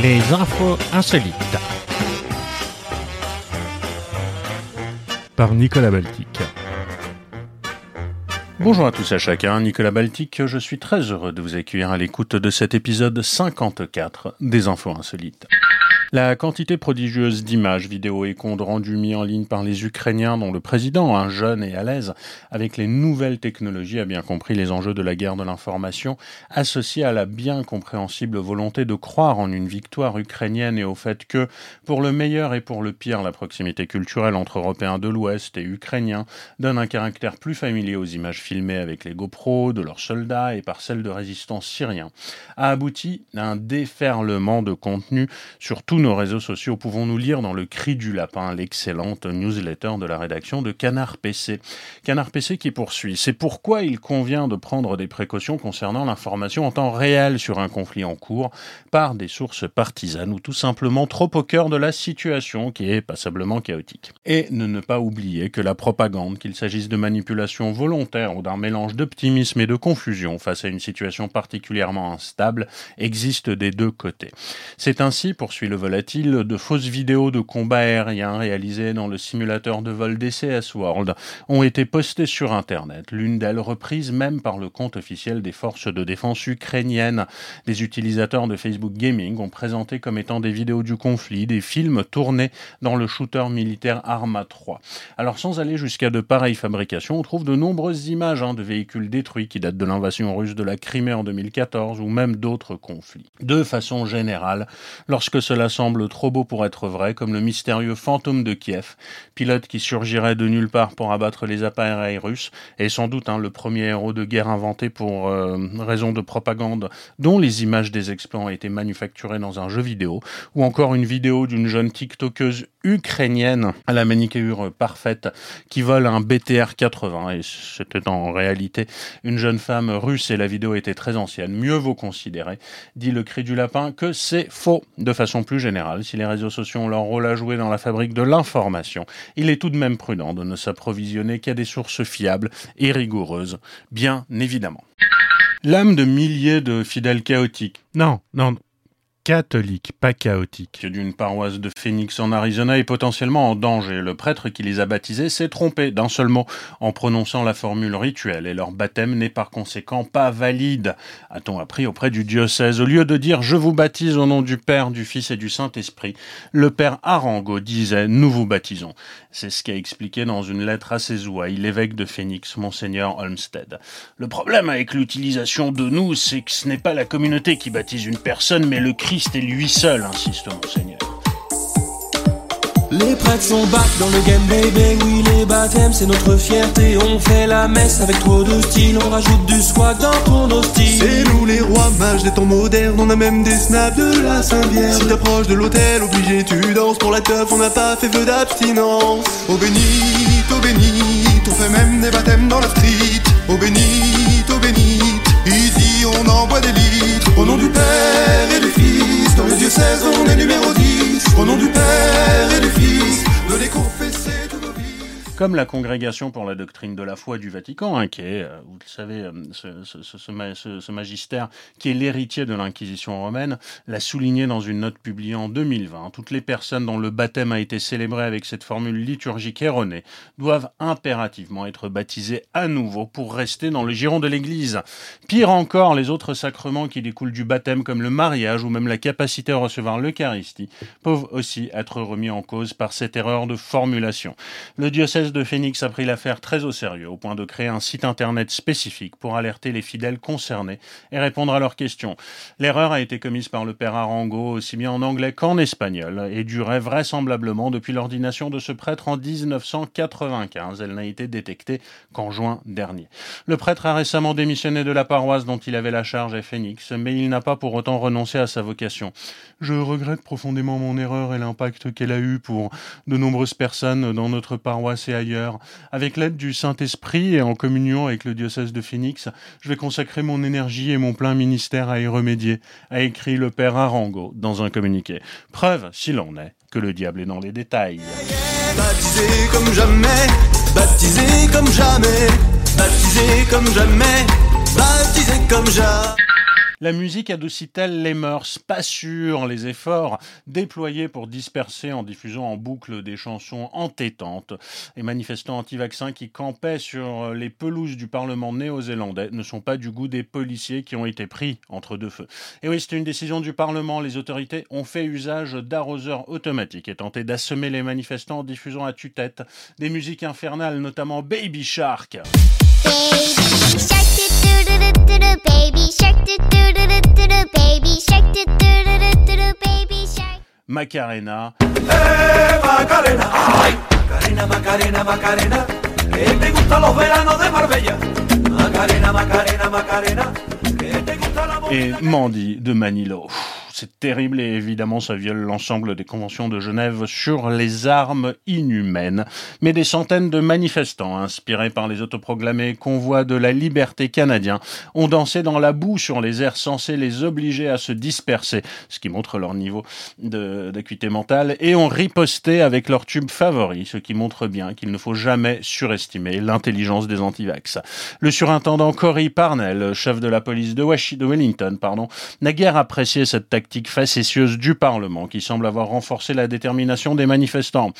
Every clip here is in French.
Les infos insolites. Par Nicolas Baltic. Bonjour à tous et à chacun, Nicolas Baltic, je suis très heureux de vous accueillir à l'écoute de cet épisode 54 des infos insolites. La quantité prodigieuse d'images, vidéos et comptes rendus mis en ligne par les Ukrainiens, dont le président, un jeune et à l'aise avec les nouvelles technologies, a bien compris les enjeux de la guerre de l'information, associés à la bien compréhensible volonté de croire en une victoire ukrainienne et au fait que, pour le meilleur et pour le pire, la proximité culturelle entre Européens de l'Ouest et Ukrainiens donne un caractère plus familier aux images filmées avec les GoPro de leurs soldats et par celles de résistants syriens, a abouti à un déferlement de contenu sur tout nos réseaux sociaux, pouvons-nous lire dans le cri du lapin l'excellente newsletter de la rédaction de Canard PC. Canard PC qui poursuit. C'est pourquoi il convient de prendre des précautions concernant l'information en temps réel sur un conflit en cours par des sources partisanes ou tout simplement trop au cœur de la situation qui est passablement chaotique. Et ne ne pas oublier que la propagande, qu'il s'agisse de manipulation volontaire ou d'un mélange d'optimisme et de confusion face à une situation particulièrement instable, existe des deux côtés. C'est ainsi, poursuit le volatile, de fausses vidéos de combats aériens réalisées dans le simulateur de vol DCS World ont été postées sur Internet, l'une d'elles reprise même par le compte officiel des forces de défense ukrainiennes. Des utilisateurs de Facebook Gaming ont présenté comme étant des vidéos du conflit, des films tournés dans le shooter militaire Arma 3. Alors sans aller jusqu'à de pareilles fabrications, on trouve de nombreuses images hein, de véhicules détruits qui datent de l'invasion russe de la Crimée en 2014 ou même d'autres conflits. De façon générale, lorsque cela semble trop beau pour être vrai, comme le mystérieux fantôme de Kiev, pilote qui surgirait de nulle part pour abattre les appareils russes, et sans doute hein, le premier héros de guerre inventé pour euh, raison de propagande, dont les images des exploits ont été manufacturées dans un jeu vidéo, ou encore une vidéo d'une jeune TikTokeuse ukrainienne à la manicure parfaite qui vole un BTR 80 et c'était en réalité une jeune femme russe et la vidéo était très ancienne. Mieux vaut considérer, dit le cri du lapin, que c'est faux. De façon plus si les réseaux sociaux ont leur rôle à jouer dans la fabrique de l'information, il est tout de même prudent de ne s'approvisionner qu'à des sources fiables et rigoureuses, bien évidemment. L'âme de milliers de fidèles chaotiques. Non, non, catholique, pas chaotique. D'une paroisse de Phoenix en Arizona est potentiellement en danger. Le prêtre qui les a baptisés s'est trompé d'un seul mot en prononçant la formule rituelle et leur baptême n'est par conséquent pas valide, a-t-on appris auprès du diocèse. Au lieu de dire je vous baptise au nom du Père, du Fils et du Saint-Esprit, le Père Arango disait nous vous baptisons. C'est ce qu'a expliqué dans une lettre à ses ouailles l'évêque de Phoenix, Monseigneur Olmsted. Le problème avec l'utilisation de nous, c'est que ce n'est pas la communauté qui baptise une personne, mais le Christ est lui seul, insiste Monseigneur. Les prêtres sont back dans le game baby. Oui les baptêmes c'est notre fierté. On fait la messe avec trop de style. On rajoute du swag dans ton nos styles C'est nous les rois mages des temps modernes. On a même des snaps de la Saint-Vierge. Si t'approches de l'hôtel obligé tu danses Pour la teuf. On n'a pas fait feu d'abstinence. Au bénit, au bénit On fait même des baptêmes dans la street. Au bénit, au bénit Ici on envoie des litres. Au nom du Père comme la Congrégation pour la doctrine de la foi du Vatican, hein, qui est, euh, vous le savez, euh, ce, ce, magistère qui est l'héritier de l'Inquisition romaine, l'a souligné dans une note publiée en 2020. Toutes les personnes dont le baptême a été célébré avec cette formule liturgique erronée doivent impérativement être baptisées à nouveau pour rester dans le giron de l'Église. Pire encore, les autres sacrements qui découlent du baptême, comme le mariage ou même la capacité à recevoir l'Eucharistie, peuvent aussi être remis en cause par cette erreur de formulation. Le diocèse de Phoenix a pris l'affaire très au sérieux, au point de créer un site internet spécifique pour alerter les fidèles concernés et répondre à leurs questions. L'erreur a été commise par le père Arango aussi bien en anglais qu'en espagnol et durait vraisemblablement depuis l'ordination de ce prêtre en 1995. Elle n'a été détectée qu'en juin dernier. Le prêtre a récemment démissionné de la paroisse dont il avait la charge à Phoenix, mais il n'a pas pour autant renoncé à sa vocation. Je regrette profondément mon erreur et l'impact qu'elle a eu pour de nombreuses personnes dans notre paroisse et Avec l'aide du Saint-Esprit et en communion avec le diocèse de Phoenix, je vais consacrer mon énergie et mon plein ministère à y remédier, a écrit le père Arango dans un communiqué. Preuve, si l'on est, que le diable est dans les détails. Baptisé comme jamais, baptisé comme jamais. La musique adoucit-elle les mœurs? Pas sûr. Les efforts déployés pour disperser en diffusant en boucle des chansons entêtantes et manifestants anti-vaccins qui campaient sur les pelouses du Parlement néo-zélandais ne sont pas du goût des policiers qui ont été pris entre deux feux. Et oui, c'est une décision du Parlement. Les autorités ont fait usage d'arroseurs automatiques et tenté d'assommer les manifestants en diffusant à tue-tête des musiques infernales, notamment Baby Shark. Macarena. ¡Eh, Macarena! ¡Ay! Macarena, Macarena, Macarena, que te gustan los veranos de Marbella. Macarena, Macarena, Macarena, que te gusta la Et Mandy de Manilo. C'est terrible et évidemment ça viole l'ensemble des conventions de Genève sur les armes inhumaines. Mais des centaines de manifestants, inspirés par les autoproclamés convois de la liberté canadiens, ont dansé dans la boue sur les airs censés les obliger à se disperser, ce qui montre leur niveau d'acuité mentale, et ont riposté avec leur tube favori, ce qui montre bien qu'il ne faut jamais surestimer l'intelligence des antivax. Le surintendant Cory Parnell, chef de la police de, Wellington, n'a guère apprécié cette tactique du Parlement qui semble avoir renforcé la détermination des manifestants.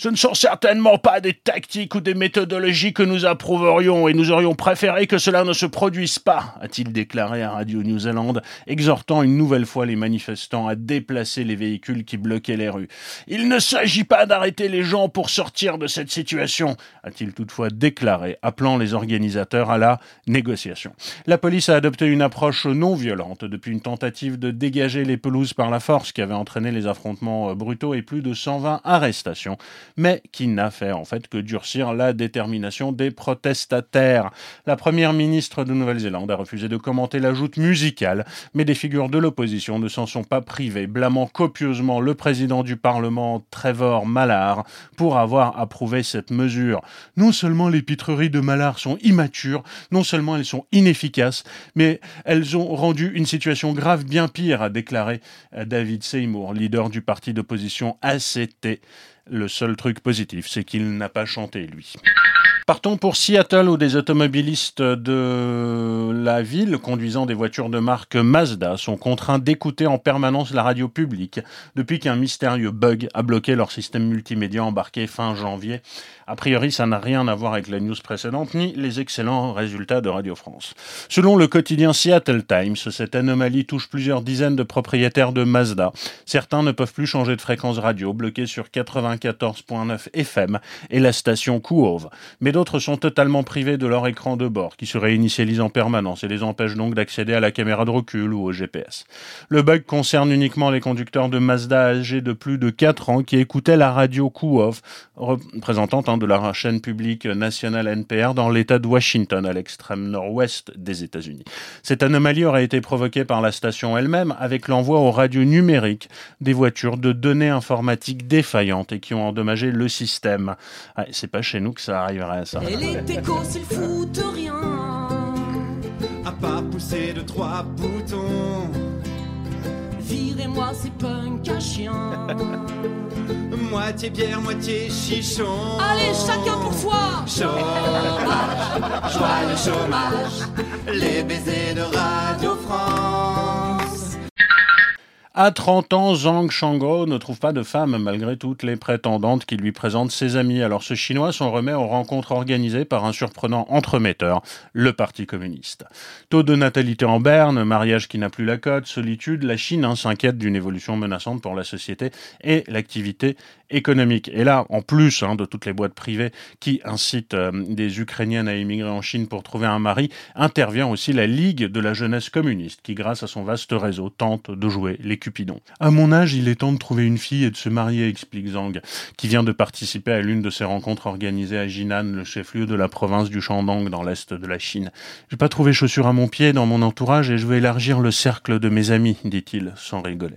Ce ne sont certainement pas des tactiques ou des méthodologies que nous approuverions et nous aurions préféré que cela ne se produise pas, a-t-il déclaré à Radio New Zealand, exhortant une nouvelle fois les manifestants à déplacer les véhicules qui bloquaient les rues. Il ne s'agit pas d'arrêter les gens pour sortir de cette situation, a-t-il toutefois déclaré, appelant les organisateurs à la négociation. La police a adopté une approche non violente depuis une tentative de dégager les pelouses par la force qui avait entraîné les affrontements brutaux et plus de 120 arrestations mais qui n'a fait en fait que durcir la détermination des protestataires. La première ministre de Nouvelle-Zélande a refusé de commenter la joute musicale, mais des figures de l'opposition ne s'en sont pas privées, blâmant copieusement le président du Parlement, Trevor Mallard, pour avoir approuvé cette mesure. Non seulement les pitreries de Mallard sont immatures, non seulement elles sont inefficaces, mais elles ont rendu une situation grave bien pire, a déclaré euh, David Seymour, leader du parti d'opposition ACT. Le seul truc positif, c'est qu'il n'a pas chanté, lui. Partons pour Seattle où des automobilistes de la ville conduisant des voitures de marque Mazda sont contraints d'écouter en permanence la radio publique depuis qu'un mystérieux bug a bloqué leur système multimédia embarqué fin janvier. A priori, ça n'a rien à voir avec la news précédente ni les excellents résultats de Radio France. Selon le quotidien Seattle Times, cette anomalie touche plusieurs dizaines de propriétaires de Mazda. Certains ne peuvent plus changer de fréquence radio, bloqués sur 94.9 FM et la station Kuhove. Mais d'autres sont totalement privés de leur écran de bord, qui se réinitialise en permanence et les empêche donc d'accéder à la caméra de recul ou au GPS. Le bug concerne uniquement les conducteurs de Mazda âgés de plus de 4 ans qui écoutaient la radio Kuhove, représentante hein, de la chaîne publique nationale NPR dans l'État de Washington, à l'extrême nord-ouest des États-Unis. Cette anomalie aurait été provoquée par la station elle-même avec l'envoi aux radios numériques des voitures de données informatiques défaillantes et qui ont endommagé le système. Ah, c'est pas chez nous que ça arriverait, ça. Et les techos, ils foutent rien. À part pousser de trois boutons. Virez-moi ces punks à chien. Moitié bière, moitié chichon. Allez, chacun pour soi. Chômage, joie le chômage. Les baisers de Radio. À 30 ans, Zhang Shangro ne trouve pas de femme malgré toutes les prétendantes qui lui présentent ses amis. Alors ce Chinois s'en remet aux rencontres organisées par un surprenant entremetteur, le Parti communiste. Taux de natalité en berne, mariage qui n'a plus la cote, solitude, la Chine s'inquiète d'une évolution menaçante pour la société et l'activité économique. Et là, en plus hein, de toutes les boîtes privées qui incitent euh, des Ukrainiennes à émigrer en Chine pour trouver un mari, intervient aussi la Ligue de la jeunesse communiste qui, grâce à son vaste réseau, tente de jouer les cupidons. À mon âge, il est temps de trouver une fille et de se marier, explique Zhang, qui vient de participer à l'une de ces rencontres organisées à Jinan, le chef-lieu de la province du Shandong dans l'est de la Chine. J'ai pas trouvé chaussures à mon pied dans mon entourage et je veux élargir le cercle de mes amis, dit-il, sans rigoler.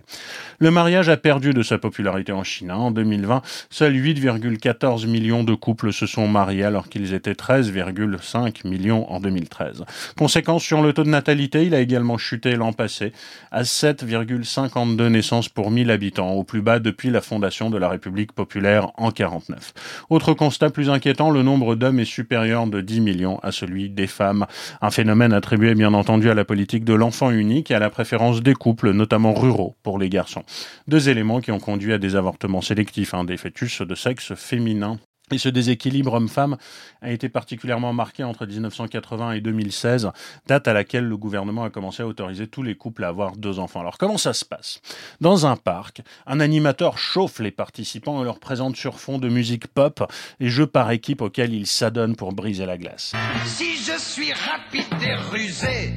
Le mariage a perdu de sa popularité en Chine. hein. En 2000 2020, seuls 8,14 millions de couples se sont mariés alors qu'ils étaient 13,5 millions en 2013. Conséquence sur le taux de natalité, il a également chuté l'an passé à 7,52 naissances pour 1000 habitants, au plus bas depuis la fondation de la République populaire en 49. Autre constat plus inquiétant, le nombre d'hommes est supérieur de 10 millions à celui des femmes. Un phénomène attribué bien entendu à la politique de l'enfant unique et à la préférence des couples, notamment ruraux, pour les garçons. Deux éléments qui ont conduit à des avortements sélectifs, des fœtus de sexe féminin et ce déséquilibre homme-femme a été particulièrement marqué entre 1980 et 2016, date à laquelle le gouvernement a commencé à autoriser tous les couples à avoir deux enfants. Alors comment ça se passe? Dans un parc, un animateur chauffe les participants et leur présente sur fond de musique pop les jeux par équipe auxquels ils s'adonnent pour briser la glace. Si je suis rapide et rusé,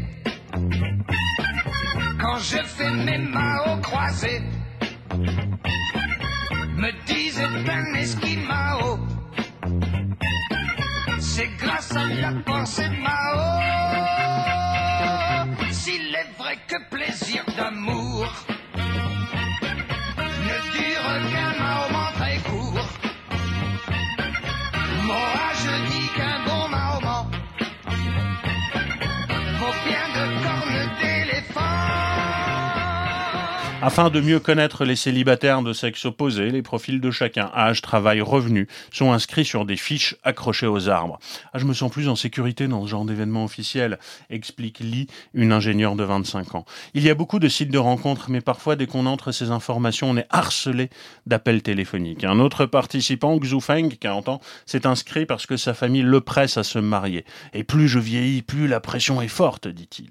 quand je fais mes mains au croisé, me disent un esquimao. C'est grâce à la pensée Mao. S'il est vrai que plaisir d'amour Afin de mieux connaître les célibataires de sexe opposé, les profils de chacun, âge, travail, revenu, sont inscrits sur des fiches accrochées aux arbres. Ah, je me sens plus en sécurité dans ce genre d'événement officiel, explique Lee, une ingénieure de 25 ans. Il y a beaucoup de sites de rencontres, mais parfois, dès qu'on entre ces informations, on est harcelé d'appels téléphoniques. Un autre participant, Xu Feng, 40 ans, s'est inscrit parce que sa famille le presse à se marier. Et plus je vieillis, plus la pression est forte, dit-il.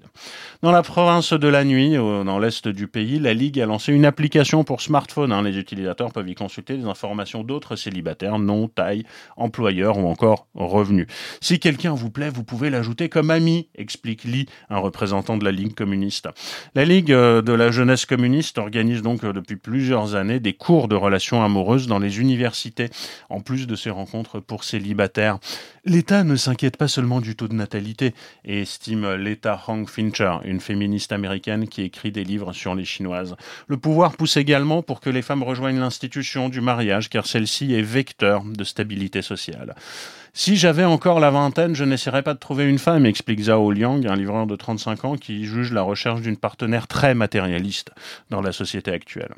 Dans la province de la nuit, dans l'est du pays, la Ligue a lancé une application pour smartphone. hein. Les utilisateurs peuvent y consulter des informations d'autres célibataires, nom, taille, employeur ou encore revenus. Si quelqu'un vous plaît, vous pouvez l'ajouter comme ami, explique Lee, un représentant de la Ligue communiste. La Ligue euh, de la jeunesse communiste organise donc euh, depuis plusieurs années des cours de relations amoureuses dans les universités, en plus de ces rencontres pour célibataires. L'État ne s'inquiète pas seulement du taux de natalité, estime l'État Hong Fincher, une féministe américaine qui écrit des livres sur les chinoises. Le pouvoir pousse également pour que les femmes rejoignent l'institution du mariage, car celle-ci est vecteur de stabilité sociale. Si j'avais encore la vingtaine, je n'essaierais pas de trouver une femme, explique Zhao Liang, un livreur de 35 ans qui juge la recherche d'une partenaire très matérialiste dans la société actuelle.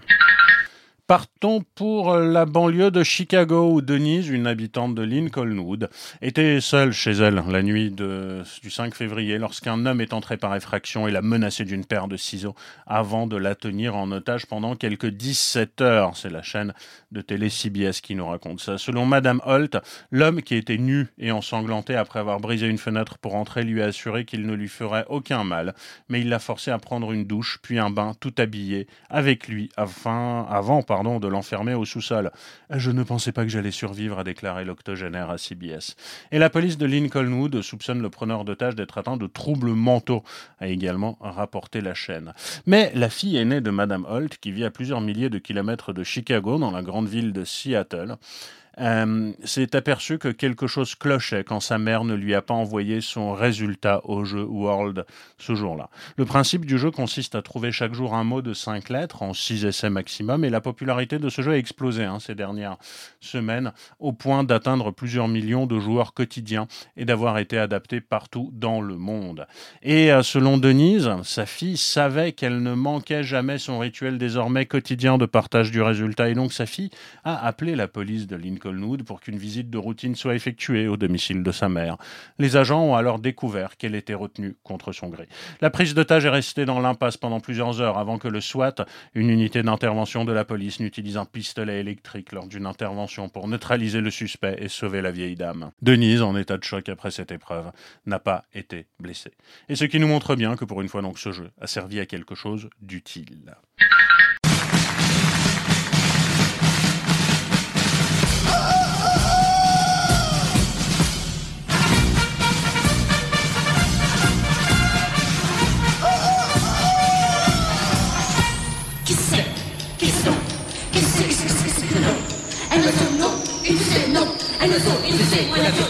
Partons pour la banlieue de Chicago où Denise, une habitante de Lincolnwood, était seule chez elle la nuit du 5 février lorsqu'un homme est entré par effraction et l'a menacée d'une paire de ciseaux avant de la tenir en otage pendant quelques 17 heures. C'est la chaîne de télé CBS qui nous raconte ça. Selon Madame Holt, l'homme qui était nu et ensanglanté après avoir brisé une fenêtre pour entrer lui a assuré qu'il ne lui ferait aucun mal, mais il l'a forcé à prendre une douche puis un bain tout habillé avec lui afin, avant pardon, de l'enfermer au sous-sol. Je ne pensais pas que j'allais survivre, a déclaré l'octogénaire à CBS. Et la police de Lincolnwood soupçonne le preneur d'otage d'être atteint de troubles mentaux, a également rapporté la chaîne. Mais la fille aînée de Madame Holt, qui vit à plusieurs milliers de kilomètres de Chicago, dans la grande ville de Seattle, euh, s'est aperçu que quelque chose clochait quand sa mère ne lui a pas envoyé son résultat au jeu World ce jour-là. Le principe du jeu consiste à trouver chaque jour un mot de 5 lettres en 6 essais maximum et la popularité de ce jeu a explosé hein, ces dernières semaines au point d'atteindre plusieurs millions de joueurs quotidiens et d'avoir été adapté partout dans le monde. Et euh, selon Denise, sa fille savait qu'elle ne manquait jamais son rituel désormais quotidien de partage du résultat et donc sa fille a appelé la police de Pour qu'une visite de routine soit effectuée au domicile de sa mère. Les agents ont alors découvert qu'elle était retenue contre son gré. La prise d'otage est restée dans l'impasse pendant plusieurs heures avant que le SWAT, une unité d'intervention de la police, n'utilise un pistolet électrique lors d'une intervention pour neutraliser le suspect et sauver la vieille dame. Denise, en état de choc après cette épreuve, n'a pas été blessée. Et ce qui nous montre bien que pour une fois donc ce jeu a servi à quelque chose d'utile.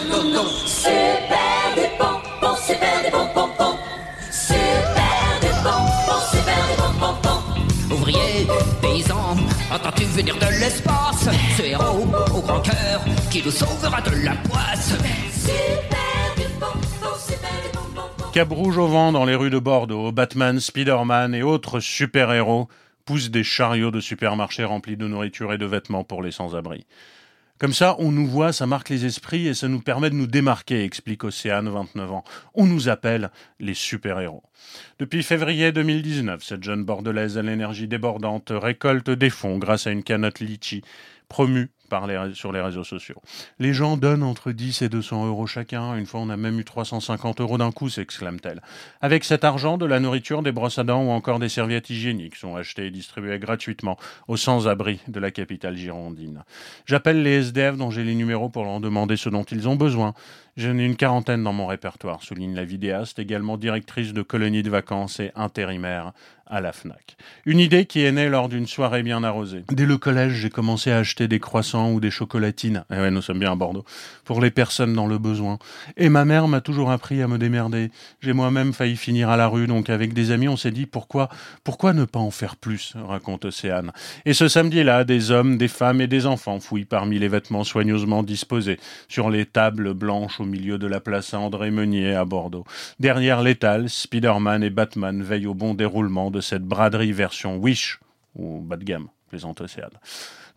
Non non, Super des super des pompons, pompons Super des pompons, super des pompons, pompons Ouvrier, paysan, entends-tu venir de l'espace ce héros au grand cœur qui nous sauvera de la poisse. Super du bonbon, super du bonbon. Cap rouge au vent dans les rues de Bordeaux, Batman, Spider-Man et autres super-héros poussent des chariots de supermarchés remplis de nourriture et de vêtements pour les sans-abri. Comme ça, on nous voit, ça marque les esprits et ça nous permet de nous démarquer, explique Océane, 29 ans. On nous appelle les super-héros. Depuis février 2019, cette jeune bordelaise à l'énergie débordante récolte des fonds grâce à une canotte litchi promue par les, sur les réseaux sociaux. Les gens donnent entre 10 et 200 euros chacun. Une fois, on a même eu 350 euros d'un coup, s'exclame-t-elle. Avec cet argent, de la nourriture, des brosses à dents ou encore des serviettes hygiéniques sont achetées et distribuées gratuitement aux sans-abri de la capitale girondine. J'appelle les SDF dont j'ai les numéros pour leur demander ce dont ils ont besoin. J'en ai une quarantaine dans mon répertoire, souligne la vidéaste, également directrice de colonies de vacances et intérimaire à la FNAC. Une idée qui est née lors d'une soirée bien arrosée. Dès le collège, j'ai commencé à acheter des croissants ou des chocolatines. Eh ouais, nous sommes bien à Bordeaux. Pour les personnes dans le besoin. Et ma mère m'a toujours appris à me démerder. J'ai moi-même failli finir à la rue, donc avec des amis, on s'est dit pourquoi, pourquoi ne pas en faire plus, raconte Océane. Et ce samedi-là, des hommes, des femmes et des enfants fouillent parmi les vêtements soigneusement disposés sur les tables blanches au milieu de la place André Meunier à Bordeaux. Derrière l'étal, Spider-Man et Batman veillent au bon déroulement de cette braderie version Wish ou bas de gamme, plaisante Océane.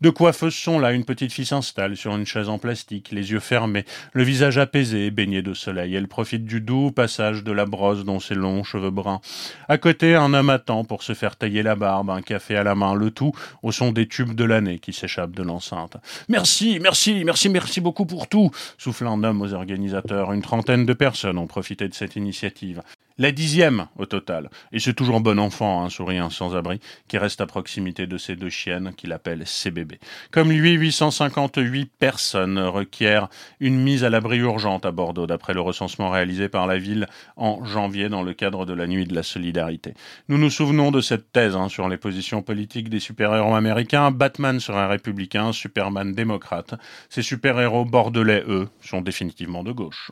De coiffeuses sont là, une petite fille s'installe sur une chaise en plastique, les yeux fermés, le visage apaisé, baigné de soleil. Elle profite du doux passage de la brosse dans ses longs cheveux bruns. À côté, un homme attend pour se faire tailler la barbe, un café à la main, le tout au son des tubes de l'année qui s'échappent de l'enceinte. Merci, merci, merci, merci beaucoup pour tout, souffle un homme aux organisateurs. Une trentaine de personnes ont profité de cette initiative. La dixième au total. Et c'est toujours bon enfant, un sourire sans-abri, qui reste à proximité de ces deux chiennes qu'il appelle ses bébés. Comme lui, 858 personnes requièrent une mise à l'abri urgente à Bordeaux, d'après le recensement réalisé par la ville en janvier dans le cadre de la Nuit de la Solidarité. Nous nous souvenons de cette thèse hein, sur les positions politiques des super-héros américains. Batman serait républicain, Superman démocrate. Ces super-héros bordelais, eux, sont définitivement de gauche.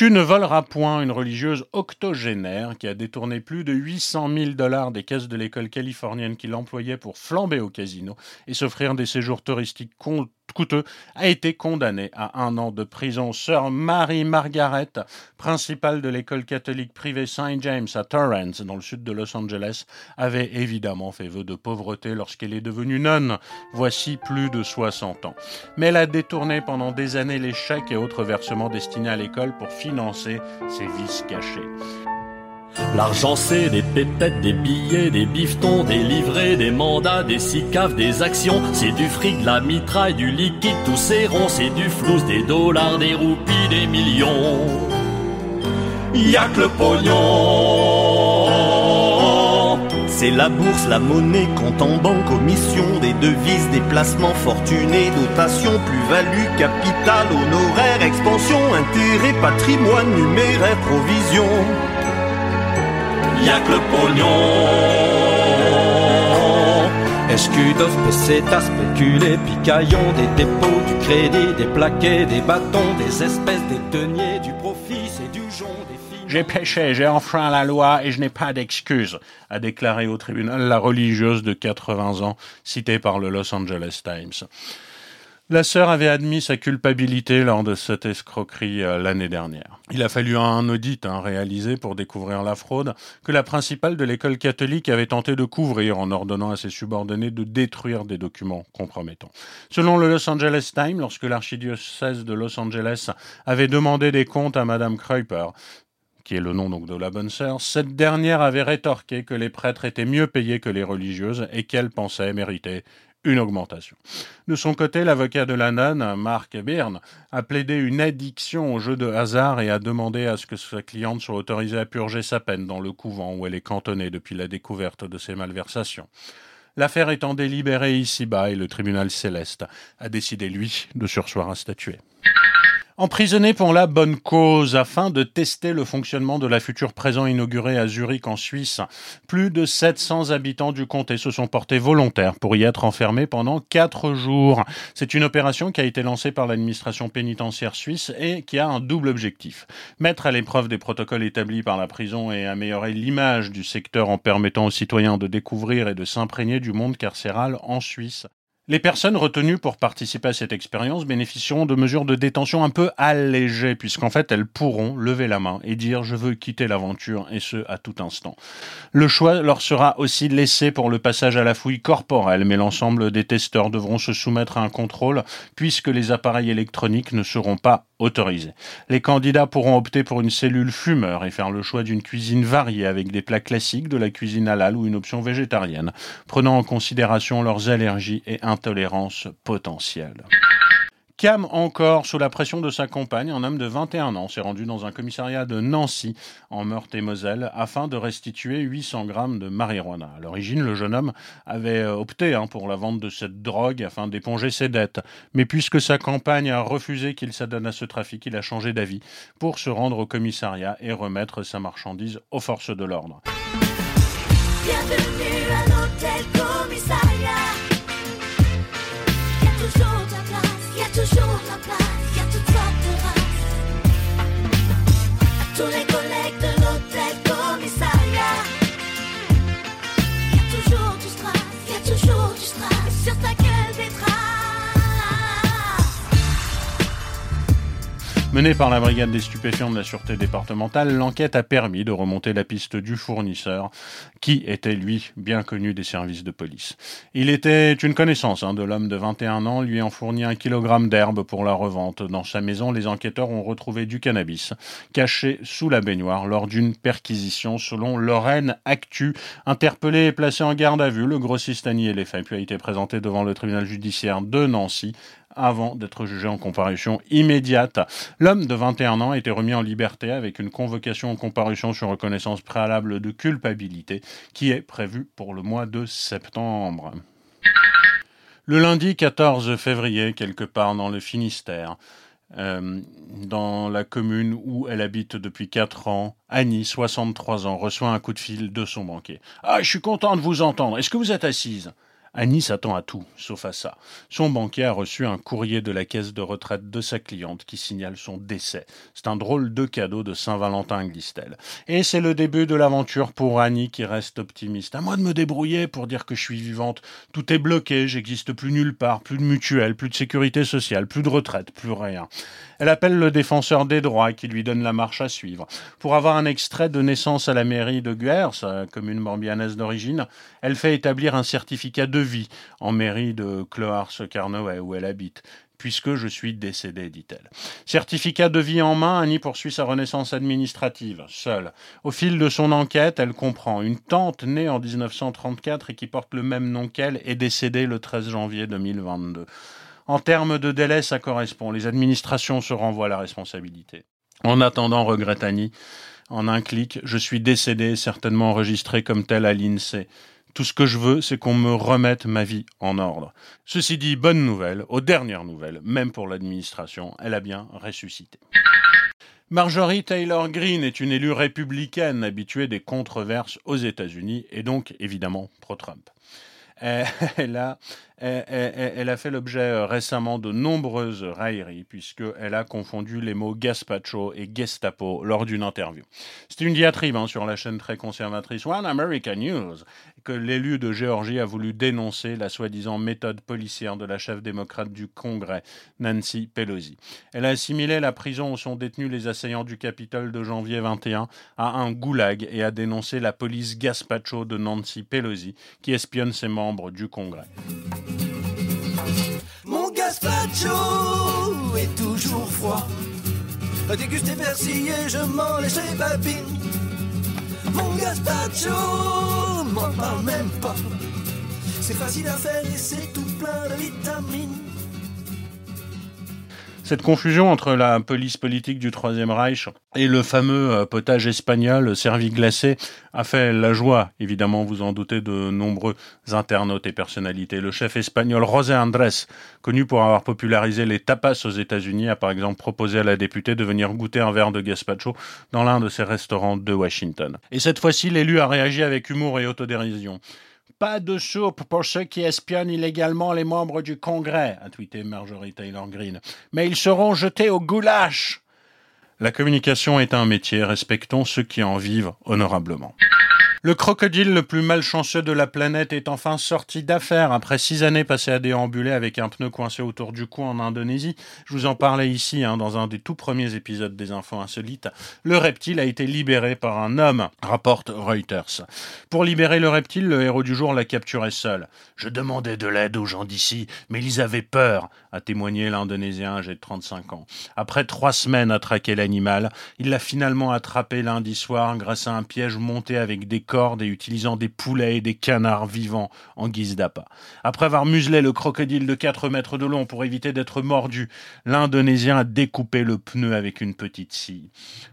Tu ne voleras point une religieuse octogénaire qui a détourné plus de 800 000 dollars des caisses de l'école californienne qui l'employait pour flamber au casino et s'offrir des séjours touristiques coûteux, a été condamnée à un an de prison. Sœur Marie Margaret, principale de l'école catholique privée St. James à Torrance, dans le sud de Los Angeles, avait évidemment fait vœu de pauvreté lorsqu'elle est devenue nonne, voici plus de 60 ans. Mais elle a détourné pendant des années les chèques et autres versements destinés à l'école pour financer ses vices cachés. L'argent c'est des pépettes, des billets, des bifetons, des livrets, des mandats, des sicaves, des actions. C'est du fric, de la mitraille, du liquide, tous ces ronds. C'est du flous, des dollars, des roupies, des millions. Y'a que le pognon. C'est la bourse, la monnaie, compte en banque, commission, des devises, des placements fortunés, dotation, plus-value, capital, honoraire, expansion, intérêt, patrimoine, numéraire, provision. Y'a que le pognon. Escudos, pesetas, spéculés, picaillons, des dépôts, du crédit, des plaquets, des bâtons, des espèces, des deniers, du profit, c'est du jonc, des filles? J'ai péché, j'ai enfreint la loi et je n'ai pas d'excuse, a déclaré au tribunal la religieuse de 80 ans, citée par le Los Angeles Times. La sœur avait admis sa culpabilité lors de cette escroquerie euh, l'année dernière. Il a fallu un audit hein, réalisé pour découvrir la fraude que la principale de l'école catholique avait tenté de couvrir en ordonnant à ses subordonnés de détruire des documents compromettants. Selon le Los Angeles Times, lorsque l'archidiocèse de Los Angeles avait demandé des comptes à Madame Kreuper, qui est le nom donc de la bonne sœur, cette dernière avait rétorqué que les prêtres étaient mieux payés que les religieuses et qu'elle pensait mériter une augmentation. De son côté, l'avocat de la nonne, Mark Byrne, a plaidé une addiction au jeu de hasard et a demandé à ce que sa cliente soit autorisée à purger sa peine dans le couvent où elle est cantonnée depuis la découverte de ses malversations. L'affaire étant délibérée ici-bas et le tribunal céleste a décidé, lui, de sursoir à statuer. Emprisonné pour la bonne cause afin de tester le fonctionnement de la future prison inaugurée à Zurich en Suisse, plus de 700 habitants du comté se sont portés volontaires pour y être enfermés pendant quatre jours. C'est une opération qui a été lancée par l'administration pénitentiaire suisse et qui a un double objectif. Mettre à l'épreuve des protocoles établis par la prison et améliorer l'image du secteur en permettant aux citoyens de découvrir et de s'imprégner du monde carcéral en Suisse. Les personnes retenues pour participer à cette expérience bénéficieront de mesures de détention un peu allégées, puisqu'en fait elles pourront lever la main et dire je veux quitter l'aventure, et ce à tout instant. Le choix leur sera aussi laissé pour le passage à la fouille corporelle, mais l'ensemble des testeurs devront se soumettre à un contrôle, puisque les appareils électroniques ne seront pas autorisés. Les candidats pourront opter pour une cellule fumeur et faire le choix d'une cuisine variée avec des plats classiques, de la cuisine halal ou une option végétarienne, prenant en considération leurs allergies et intolérances potentielles. Cam, encore sous la pression de sa compagne, un homme de 21 ans s'est rendu dans un commissariat de Nancy, en Meurthe-et-Moselle, afin de restituer 800 grammes de marijuana. À l'origine, le jeune homme avait opté hein, pour la vente de cette drogue afin d'éponger ses dettes. Mais puisque sa compagne a refusé qu'il s'adonne à ce trafic, il a changé d'avis pour se rendre au commissariat et remettre sa marchandise aux forces de l'ordre. Menée par la brigade des stupéfiants de la sûreté départementale, l'enquête a permis de remonter la piste du fournisseur, qui était lui bien connu des services de police. Il était une connaissance hein, de l'homme de 21 ans, lui en fournit un kilogramme d'herbe pour la revente. Dans sa maison, les enquêteurs ont retrouvé du cannabis caché sous la baignoire lors d'une perquisition, selon Lorraine Actu. Interpellé et placé en garde à vue, le grossiste a nié les faits, puis a été présenté devant le tribunal judiciaire de Nancy avant d'être jugé en comparution immédiate. L'homme de 21 ans a été remis en liberté avec une convocation en comparution sur reconnaissance préalable de culpabilité qui est prévue pour le mois de septembre. Le lundi 14 février, quelque part dans le Finistère, euh, dans la commune où elle habite depuis 4 ans, Annie, 63 ans, reçoit un coup de fil de son banquier. Ah, je suis content de vous entendre. Est-ce que vous êtes assise? Annie s'attend à tout, sauf à ça. Son banquier a reçu un courrier de la caisse de retraite de sa cliente qui signale son décès. C'est un drôle de cadeau de Saint-Valentin, glisse-t-elle. Et c'est le début de l'aventure pour Annie qui reste optimiste. À moi de me débrouiller pour dire que je suis vivante. Tout est bloqué, j'existe plus nulle part, plus de mutuelle, plus de sécurité sociale, plus de retraite, plus rien. Elle appelle le défenseur des droits qui lui donne la marche à suivre. Pour avoir un extrait de naissance à la mairie de Guer, sa commune morbianaise d'origine, elle fait établir un certificat de vie en mairie de Clohars-Carnoët où elle habite puisque je suis décédé, dit-elle. Certificat de vie en main, Annie poursuit sa renaissance administrative, seule. Au fil de son enquête, elle comprend. Une tante née en 1934 et qui porte le même nom qu'elle est décédée le 13 janvier 2022. En termes de délai, ça correspond. Les administrations se renvoient la responsabilité. En attendant, regrette Annie, en un clic, je suis décédé, certainement enregistré comme tel à l'INSEE. Tout ce que je veux, c'est qu'on me remette ma vie en ordre. Ceci dit, bonne nouvelle, aux dernières nouvelles, même pour l'administration, elle a bien ressuscité. Marjorie Taylor Greene est une élue républicaine habituée des controverses aux États-Unis et donc évidemment pro-Trump. Elle a, elle a fait l'objet euh, récemment de nombreuses railleries puisqu'elle a confondu les mots gazpacho et Gestapo lors d'une interview. C'est une diatribe hein, sur la chaîne très conservatrice One American News que l'élu de Géorgie a voulu dénoncer la soi-disant méthode policière de la chef démocrate du Congrès, Nancy Pelosi. Elle a assimilé la prison où sont détenus les assaillants du Capitole de janvier 21 à un goulag et a dénoncé la police gazpacho de Nancy Pelosi qui espionne ses membres du Congrès. Mon gazpacho est toujours froid. Dégusté persillé, je m'en laisse les babines. Mon gazpacho, m'en parle même pas. C'est facile à faire et c'est tout plein de vitamines. Cette confusion entre la police politique du Troisième Reich et le fameux euh, potage espagnol servi glacé a fait la joie, évidemment, vous en doutez, de nombreux internautes et personnalités. Le chef espagnol José Andrés, connu pour avoir popularisé les tapas aux États-Unis, a par exemple proposé à la députée de venir goûter un verre de gazpacho dans l'un de ses restaurants de Washington. Et cette fois-ci, l'élu a réagi avec humour et autodérision. Pas de soupe pour ceux qui espionnent illégalement les membres du Congrès, a tweeté Marjorie Taylor Greene. Mais ils seront jetés au goulash. La communication est un métier, respectons ceux qui en vivent honorablement. Le crocodile le plus malchanceux de la planète est enfin sorti d'affaire après six années passées à déambuler avec un pneu coincé autour du cou en Indonésie. Je vous en parlais ici hein, dans un des tout premiers épisodes des Infos Insolites. Le reptile a été libéré par un homme, rapporte Reuters. Pour libérer le reptile, le héros du jour l'a capturé seul. Je demandais de l'aide aux gens d'ici, mais ils avaient peur, a témoigné l'Indonésien âgé de 35 ans. Après trois semaines à traquer l'animal, il l'a finalement attrapé lundi soir grâce à un piège monté avec des cordes et utilisant des poulets et des canards vivants en guise d'appât. Après avoir muselé le crocodile de 4 mètres de long pour éviter d'être mordu, l'Indonésien a découpé le pneu avec une petite scie.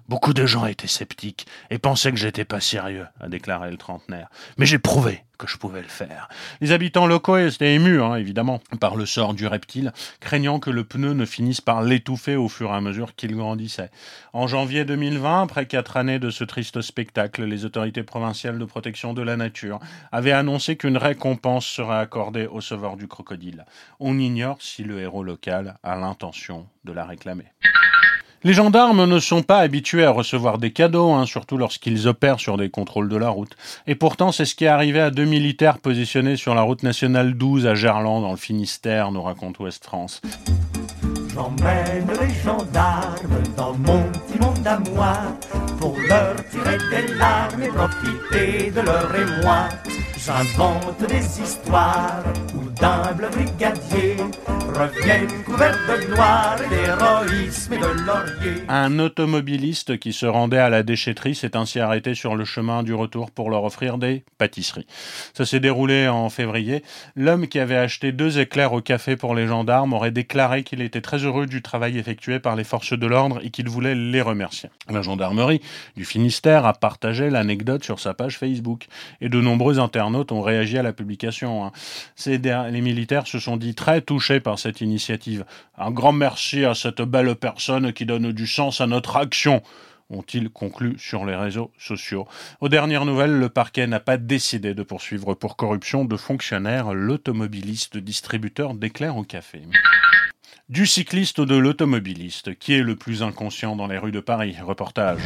Beaucoup de gens étaient sceptiques et pensaient que j'étais pas sérieux, a déclaré le trentenaire. Mais j'ai prouvé que je pouvais le faire. Les habitants locaux étaient émus, hein, évidemment, par le sort du reptile, craignant que le pneu ne finisse par l'étouffer au fur et à mesure qu'il grandissait. En janvier 2020, après quatre années de ce triste spectacle, les autorités provinciales de protection de la nature avaient annoncé qu'une récompense serait accordée au sauveur du crocodile. On ignore si le héros local a l'intention de la réclamer. Les gendarmes ne sont pas habitués à recevoir des cadeaux, hein, surtout lorsqu'ils opèrent sur des contrôles de la route. Et pourtant, c'est ce qui est arrivé à deux militaires positionnés sur la route nationale 12 à Gerland, dans le Finistère, nous raconte Ouest France. J'emmène les gendarmes dans mon petit à moi pour leur tirer des larmes et profiter de leur émoi. J'invente des histoires où d'humbles brigadiers reviennent couverts de gloire et d'héroïsme et de laurier. Un automobiliste qui se rendait à la déchetterie s'est ainsi arrêté sur le chemin du retour pour leur offrir des pâtisseries. Ça s'est déroulé en février. L'homme qui avait acheté deux éclairs au café pour les gendarmes aurait déclaré qu'il était très heureux du travail effectué par les forces de l'ordre et qu'il voulait les remercier. La gendarmerie du Finistère a partagé l'anecdote sur sa page Facebook et de nombreux internautes ont réagi à la publication. hein. Les militaires se sont dit très touchés par cette initiative. Un grand merci à cette belle personne qui donne du sens à notre action ont-ils conclu sur les réseaux sociaux. Aux dernières nouvelles, le parquet n'a pas décidé de poursuivre pour corruption de fonctionnaire l'automobiliste distributeur d'éclairs au café. Du cycliste ou de l'automobiliste, qui est le plus inconscient dans les rues de Paris Reportage.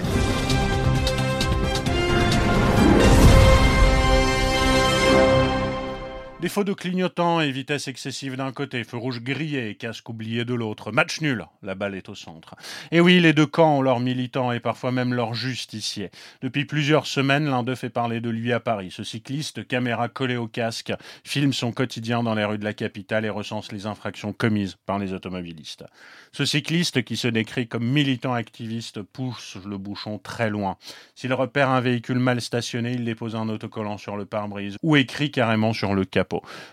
Défaut de clignotant et vitesse excessive d'un côté, feu rouge grillé et casque oublié de l'autre. Match nul, la balle est au centre. Et oui, les deux camps ont leurs militants et parfois même leurs justiciers. Depuis plusieurs semaines, l'un d'eux fait parler de lui à Paris. Ce cycliste, caméra collée au casque, filme son quotidien dans les rues de la capitale et recense les infractions commises par les automobilistes. Ce cycliste, qui se décrit comme militant activiste, pousse le bouchon très loin. S'il repère un véhicule mal stationné, il dépose un autocollant sur le pare-brise ou écrit carrément sur le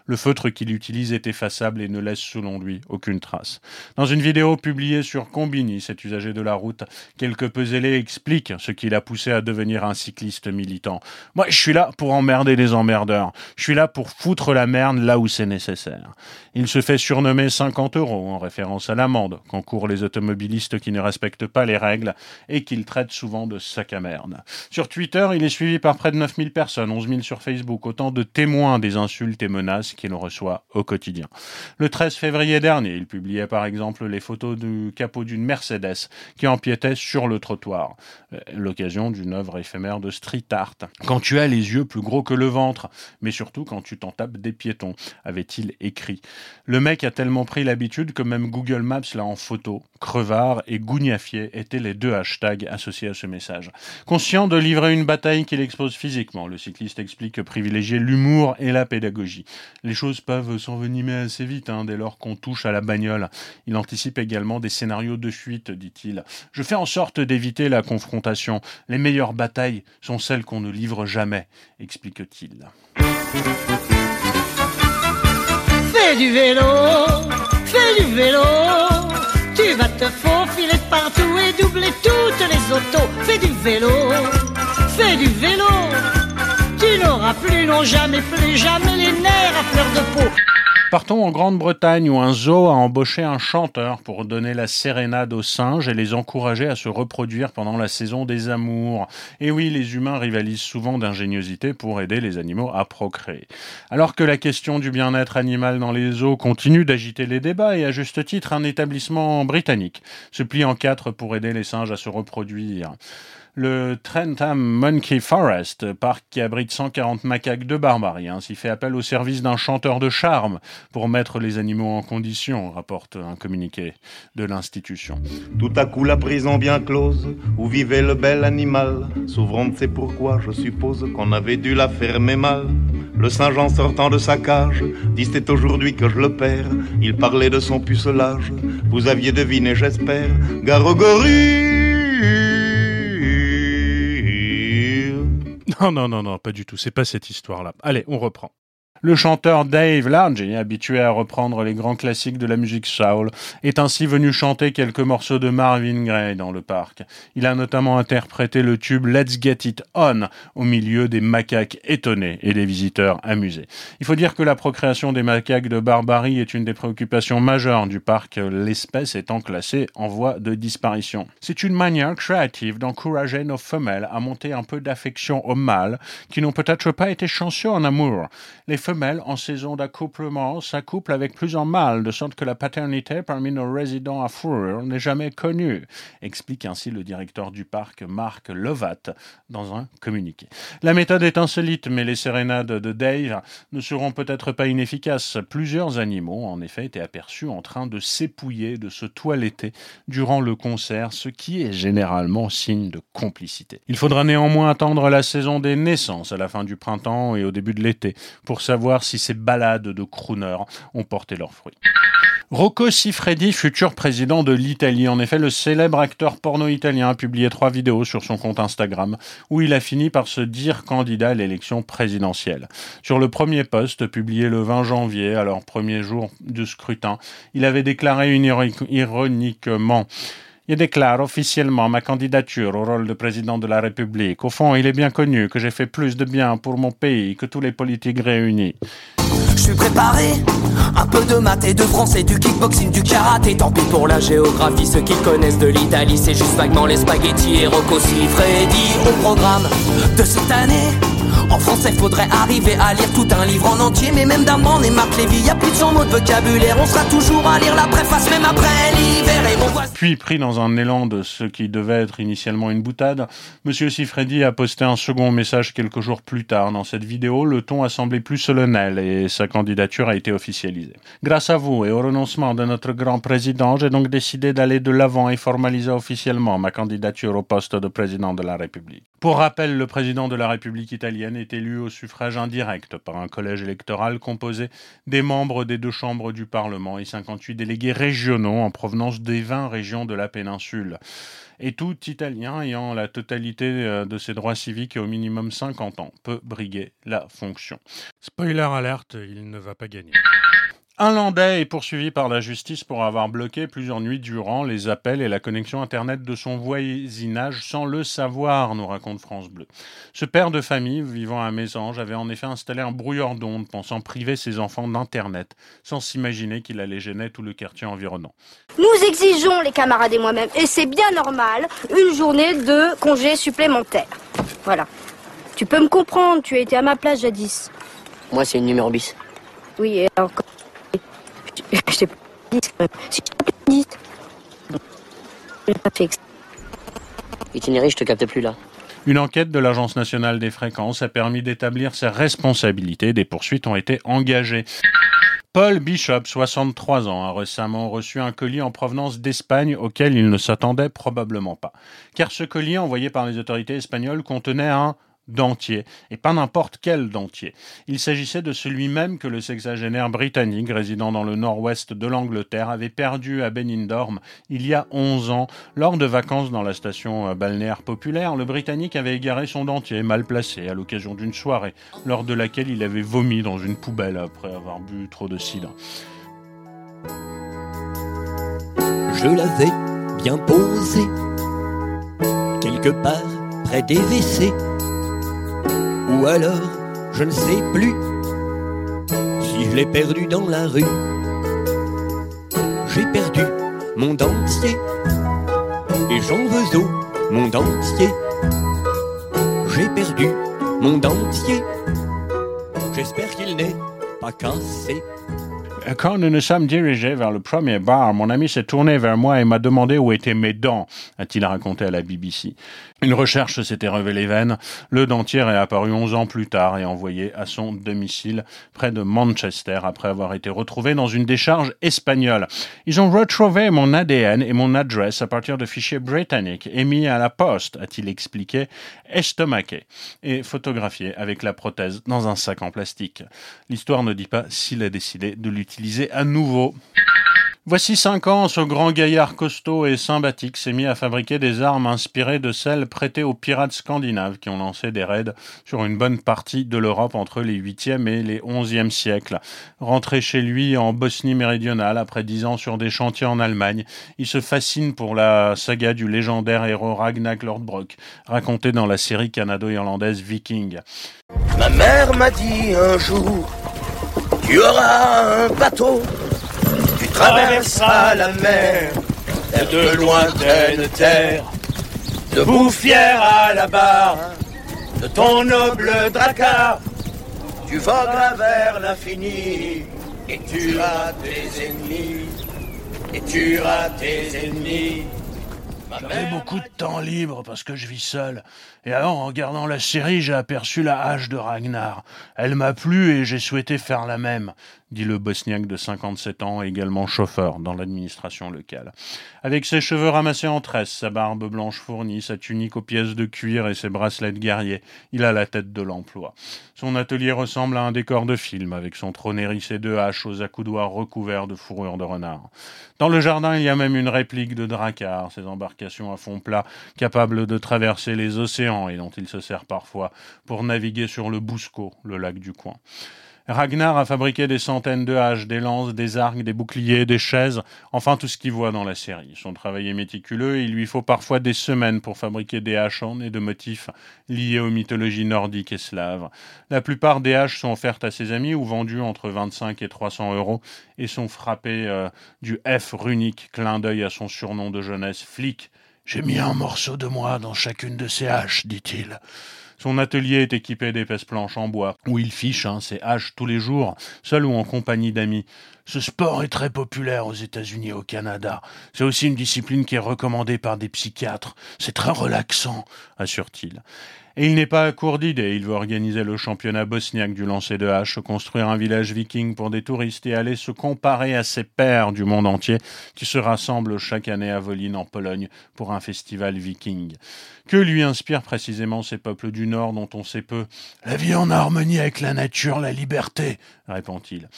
Le feutre qu'il utilise est effaçable et ne laisse selon lui aucune trace. Dans une vidéo publiée sur Combini, cet usager de la route, quelque peu zélé explique ce qui l'a poussé à devenir un cycliste militant. Moi, je suis là pour emmerder les emmerdeurs. Je suis là pour foutre la merde là où c'est nécessaire. Il se fait surnommer 50 euros en référence à l'amende qu'encourent les automobilistes qui ne respectent pas les règles et qu'il traite souvent de sac à merde. Sur Twitter, il est suivi par près de 9000 personnes, 11 000 sur Facebook, autant de témoins des insultes et menaces qu'il reçoit au quotidien. Le 13 février dernier, il publiait par exemple les photos du capot d'une Mercedes qui empiétait sur le trottoir, Euh, l'occasion d'une œuvre éphémère de street art. Quand tu as les yeux plus gros que le ventre, mais surtout quand tu t'en tapes des piétons, avait-il écrit. Le mec a tellement pris l'habitude que même Google Maps l'a en photo. Crevard et gougnafier étaient les deux hashtags associés à ce message. Conscient de livrer une bataille qu'il expose physiquement, le cycliste explique privilégier l'humour et la pédagogie. Les choses peuvent s'envenimer assez vite hein, dès lors qu'on touche à la bagnole. Il anticipe également des scénarios de fuite, dit-il. Je fais en sorte d'éviter la confrontation. Les meilleures batailles sont celles qu'on ne livre jamais, explique-t-il. Fais du vélo, fais du vélo. Tu vas te faufiler partout et doubler toutes les autos. Fais du vélo, fais du vélo. Tu n'auras plus, non jamais, plus jamais les nerfs à fleur de peau. Partons en Grande-Bretagne où un zoo a embauché un chanteur pour donner la sérénade aux singes et les encourager à se reproduire pendant la saison des amours. Et oui, les humains rivalisent souvent d'ingéniosité pour aider les animaux à procréer. Alors que la question du bien-être animal dans les zoos continue d'agiter les débats et à juste titre, un établissement britannique se plie en quatre pour aider les singes à se reproduire. Le Trentham Monkey Forest, parc qui abrite 140 macaques de barbarie, ainsi fait appel au service d'un chanteur de charme pour mettre les animaux en condition, rapporte un communiqué de l'institution. Tout à coup la prison bien close, où vivait le bel animal, s'ouvrant, c'est pourquoi je suppose qu'on avait dû la fermer mal. Le singe en sortant de sa cage, dit c'est aujourd'hui que je le perds. Il parlait de son pucelage, vous aviez deviné j'espère, Garogori. Non, non, non, non, pas du tout. C'est pas cette histoire-là. Allez, on reprend. Le chanteur Dave Largy, habitué à reprendre les grands classiques de la musique soul, est ainsi venu chanter quelques morceaux de Marvin Gaye dans le parc. Il a notamment interprété le tube Let's Get It On au milieu des macaques étonnés et des visiteurs amusés. Il faut dire que la procréation des macaques de barbarie est une des préoccupations majeures du parc, l'espèce étant classée en voie de disparition. C'est une manière créative d'encourager nos femelles à monter un peu d'affection aux mâles qui n'ont peut-être pas été chanceux en amour. Femelles en saison d'accouplement s'accouplent avec plusieurs mâles, de sorte que la paternité parmi nos résidents à fourrure n'est jamais connue, explique ainsi le directeur du parc Marc Lovat dans un communiqué. La méthode est insolite, mais les sérénades de Dave ne seront peut-être pas inefficaces. Plusieurs animaux, en effet, étaient aperçus en train de s'épouiller, de se toiletter durant le concert, ce qui est généralement signe de complicité. Il faudra néanmoins attendre la saison des naissances à la fin du printemps et au début de l'été pour savoir si ces balades de crooner ont porté leurs fruits. Rocco Siffredi, futur président de l'Italie. En effet, le célèbre acteur porno italien a publié trois vidéos sur son compte Instagram où il a fini par se dire candidat à l'élection présidentielle. Sur le premier post, publié le 20 janvier, alors premier jour du scrutin, il avait déclaré ironiquement je déclare officiellement ma candidature au rôle de président de la République. Au fond, il est bien connu que j'ai fait plus de bien pour mon pays que tous les politiques réunis. Je suis préparé, un peu de maths et de français, du kickboxing, du karaté. Tant pis pour la géographie, ceux qui connaissent de l'Italie, c'est juste vaguement les spaghettis et Rocco Freddy au programme de cette année. En français, faudrait arriver à lire tout un livre en entier, mais même d'Amand et Marc Lévy, y a plus de 100 mots de vocabulaire. On sera toujours à lire la préface, même après l'hiver. Et mon voisin. Puis, pris dans un élan de ce qui devait être initialement une boutade, Monsieur Sifredi a posté un second message quelques jours plus tard. Dans cette vidéo, le ton a semblé plus solennel et sa candidature a été officialisée. Grâce à vous et au renoncement de notre grand président, j'ai donc décidé d'aller de l'avant et formaliser officiellement ma candidature au poste de président de la République. Pour rappel, le président de la République italienne est élu au suffrage indirect par un collège électoral composé des membres des deux chambres du Parlement et 58 délégués régionaux en provenance des 20 régions de la péninsule. Et tout Italien ayant la totalité euh, de ses droits civiques et au minimum 50 ans peut briguer la fonction. Spoiler alerte, il ne va pas gagner. Un Landais est poursuivi par la justice pour avoir bloqué plusieurs nuits durant les appels et la connexion Internet de son voisinage sans le savoir, nous raconte France Bleu. Ce père de famille vivant à Mésange avait en effet installé un brouilleur d'ondes pensant priver ses enfants d'Internet, sans s'imaginer qu'il allait gêner tout le quartier environnant. Nous exigeons, les camarades et moi-même, et c'est bien normal, une journée de congé supplémentaire. Voilà. Tu peux me comprendre, tu as été à ma place jadis. Moi, c'est une numéro bis. Oui, et encore. Je je te capte plus là. Une enquête de l'Agence nationale des fréquences a permis d'établir ses responsabilités. Des poursuites ont été engagées. Paul Bishop, 63 ans, a récemment reçu un colis en provenance d'Espagne auquel il ne s'attendait probablement pas. Car ce colis envoyé par les autorités espagnoles contenait un dentier, et pas n'importe quel dentier. Il s'agissait de celui même que le sexagénaire britannique résidant dans le nord-ouest de l'Angleterre avait perdu à Benindorm il y a 11 ans lors de vacances dans la station balnéaire populaire. Le Britannique avait égaré son dentier mal placé à l'occasion d'une soirée lors de laquelle il avait vomi dans une poubelle après avoir bu trop de cidre. Je l'avais bien posé quelque part près des WC. Ou alors, je ne sais plus si je l'ai perdu dans la rue. J'ai perdu mon dentier et j'en veux au mon dentier. J'ai perdu mon dentier. J'espère qu'il n'est pas cassé. Quand nous nous sommes dirigés vers le premier bar, mon ami s'est tourné vers moi et m'a demandé où étaient mes dents, a-t-il raconté à la BBC. Une recherche s'était révélée vaine. Le dentier est apparu 11 ans plus tard et envoyé à son domicile près de Manchester après avoir été retrouvé dans une décharge espagnole. Ils ont retrouvé mon ADN et mon adresse à partir de fichiers britanniques émis à la poste, a-t-il expliqué, estomaqué et photographié avec la prothèse dans un sac en plastique. L'histoire ne dit pas s'il a décidé de l'utiliser à nouveau. Voici cinq ans, ce grand gaillard costaud et sympathique s'est mis à fabriquer des armes inspirées de celles prêtées aux pirates scandinaves qui ont lancé des raids sur une bonne partie de l'Europe entre les 8e et les 11e siècles. Rentré chez lui en Bosnie méridionale après dix ans sur des chantiers en Allemagne, il se fascine pour la saga du légendaire héros Ragnar Lodbrok, raconté dans la série canado-irlandaise Viking. Ma mère m'a dit un jour tu auras un bateau, tu traverseras la mer de lointaines terres, debout fier à la barre de ton noble dracard. Tu vogueras vers l'infini et tu as tes ennemis, et tu as tes ennemis. J'avais beaucoup de temps libre parce que je vis seul. Et alors, en regardant la série, j'ai aperçu la hache de Ragnar. Elle m'a plu et j'ai souhaité faire la même, dit le bosniaque de 57 ans, également chauffeur dans l'administration locale. Avec ses cheveux ramassés en tresse, sa barbe blanche fournie, sa tunique aux pièces de cuir et ses bracelets de guerrier, il a la tête de l'emploi. Son atelier ressemble à un décor de film, avec son trône hérissé de haches aux accoudoirs recouverts de fourrure de renard. Dans le jardin, il y a même une réplique de Drakkar, ses embarcations à fond plat, capables de traverser les océans et dont il se sert parfois pour naviguer sur le Bousco, le lac du coin. Ragnar a fabriqué des centaines de haches, des lances, des arcs, des boucliers, des chaises, enfin tout ce qu'il voit dans la série. Son travail est méticuleux et il lui faut parfois des semaines pour fabriquer des haches en et de motifs liés aux mythologies nordiques et slaves. La plupart des haches sont offertes à ses amis ou vendues entre 25 et 300 euros et sont frappées euh, du F runique, clin d'œil à son surnom de jeunesse, Flic. J'ai mis un morceau de moi dans chacune de ces haches, dit-il. Son atelier est équipé d'épaisses planches en bois, où il fiche hein, ses haches tous les jours, seul ou en compagnie d'amis. Ce sport est très populaire aux États-Unis et au Canada. C'est aussi une discipline qui est recommandée par des psychiatres. C'est très relaxant, assure-t-il. Et il n'est pas à court d'idées. Il veut organiser le championnat bosniaque du lancer de hache, construire un village viking pour des touristes et aller se comparer à ses pairs du monde entier qui se rassemblent chaque année à Volin en Pologne pour un festival viking. Que lui inspirent précisément ces peuples du Nord dont on sait peu La vie en harmonie avec la nature, la liberté, répond-il.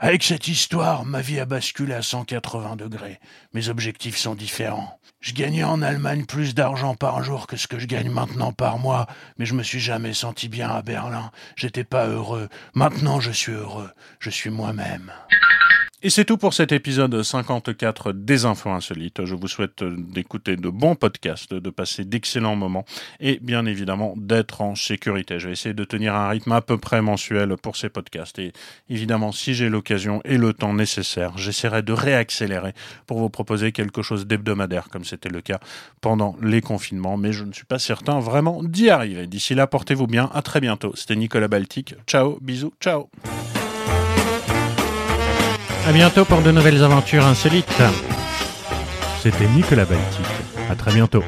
Avec cette histoire, ma vie a basculé à 180 degrés. Mes objectifs sont différents. Je gagnais en Allemagne plus d'argent par jour que ce que je gagne maintenant par mois, mais je me suis jamais senti bien à Berlin. J'étais pas heureux. Maintenant, je suis heureux. Je suis moi-même. Et c'est tout pour cet épisode 54 des Infos Insolites. Je vous souhaite d'écouter de bons podcasts, de passer d'excellents moments et bien évidemment d'être en sécurité. Je vais essayer de tenir un rythme à peu près mensuel pour ces podcasts. Et évidemment, si j'ai l'occasion et le temps nécessaire, j'essaierai de réaccélérer pour vous proposer quelque chose d'hebdomadaire comme c'était le cas pendant les confinements. Mais je ne suis pas certain vraiment d'y arriver. D'ici là, portez-vous bien. À très bientôt. C'était Nicolas Baltic. Ciao, bisous, ciao. À bientôt pour de nouvelles aventures insolites. C'était Nicolas Baltic. À très bientôt.